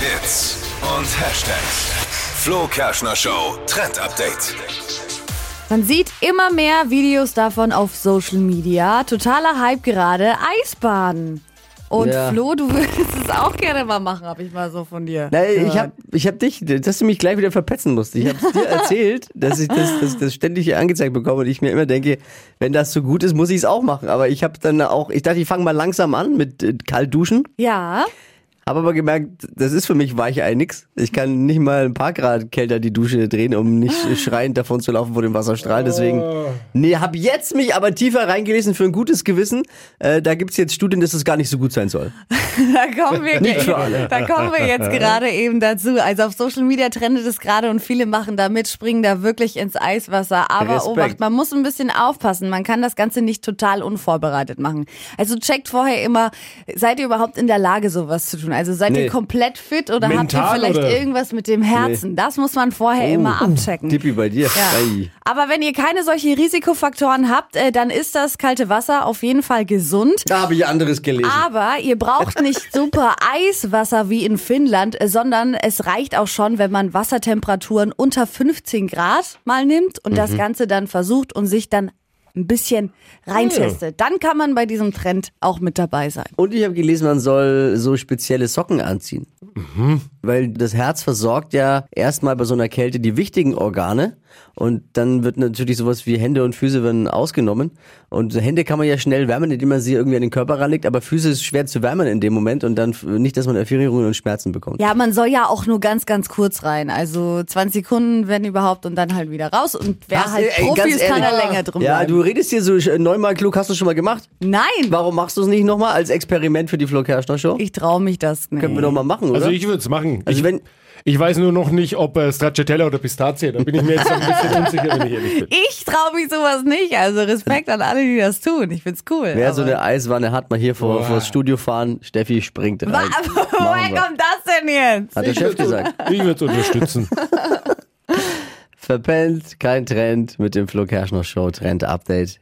Hits und Hashtags. Flo Kerschner Show Trend Update. Man sieht immer mehr Videos davon auf Social Media. Totaler Hype gerade. Eisbaden. Und Ja. Flo, du würdest es auch gerne mal machen, habe ich mal so von dir. Nein, ich gehört. hab, ich hab dich, dass du mich gleich wieder verpetzen musst. Ich hab's dir erzählt, dass ich das, das, das ständig hier angezeigt bekomme und ich mir immer denke, wenn das so gut ist, muss ich es auch machen. Aber ich habe dann auch, ich dachte, ich fange mal langsam an mit äh, kalt duschen. Ja, Habe aber gemerkt, das ist für mich Weichei nix. Ich kann nicht mal ein paar Grad kälter die Dusche drehen, um nicht schreiend davon zu laufen vor dem Wasserstrahl. Deswegen, nee, hab jetzt mich aber tiefer reingelesen für ein gutes Gewissen. Äh, da gibt's jetzt Studien, dass es gar nicht so gut sein soll. da kommen wir, Nicht für alle. da kommen wir jetzt gerade eben dazu. Also auf Social Media trendet es gerade und viele machen da mit, springen da wirklich ins Eiswasser. Aber Respekt. Obacht, man muss ein bisschen aufpassen. Man kann das Ganze nicht total unvorbereitet machen. Also checkt vorher immer, seid ihr überhaupt in der Lage, sowas zu tun? Also seid Nee. ihr komplett fit oder habt ihr Mental, vielleicht oder? irgendwas mit dem Herzen? Das muss man vorher immer abchecken. Tippi bei dir. Ja. Aber wenn ihr keine solchen Risikofaktoren habt, äh, dann ist das kalte Wasser auf jeden Fall gesund. Da habe ich anderes gelesen. Aber ihr braucht nicht super Eiswasser wie in Finnland, äh, sondern es reicht auch schon, wenn man Wassertemperaturen unter 15 Grad mal nimmt und das Ganze dann versucht und sich dann ein bisschen reintestet. Dann kann man bei diesem Trend auch mit dabei sein. Und ich habe gelesen, man soll so spezielle Socken anziehen. Weil das Herz versorgt ja erstmal bei so einer Kälte die wichtigen Organe. Und dann wird natürlich sowas wie Hände und Füße werden ausgenommen. Und Hände kann man ja schnell wärmen, indem man sie irgendwie an den Körper ranlegt. Aber Füße ist schwer zu wärmen in dem Moment. Und dann nicht, dass man Erfrierungen und Schmerzen bekommt. Ja, man soll ja auch nur ganz, ganz kurz rein. Also 20 Sekunden, wenn überhaupt, und dann halt wieder raus. Und wer Was, halt ey, Profi ist, kann da länger drum Ja, bleiben. du redest hier so neunmal klug. Hast du schon mal gemacht? Nein, Warum machst du es nicht nochmal als Experiment für die Flo Kerschner Show? ich traue mich das nicht. Können wir doch mal machen, oder? Also ich würde es machen. Also ich, wenn- ich weiß nur noch nicht, ob äh, Stracciatella oder Pistazie. Da bin ich mir jetzt ein bisschen unsicher, wenn ich ehrlich bin. Ich traue mich sowas nicht. Also Respekt an alle, die das tun. Ich find's cool. Wer so eine Eiswanne hat, mal hier vor, vor das Studio fahren. Steffi springt rein. Woher wir. kommt das denn jetzt? Hat der Chef gesagt. Ich würde es unterstützen. Verpennt, kein Trend mit dem Flo Kerschner Show Trend Update.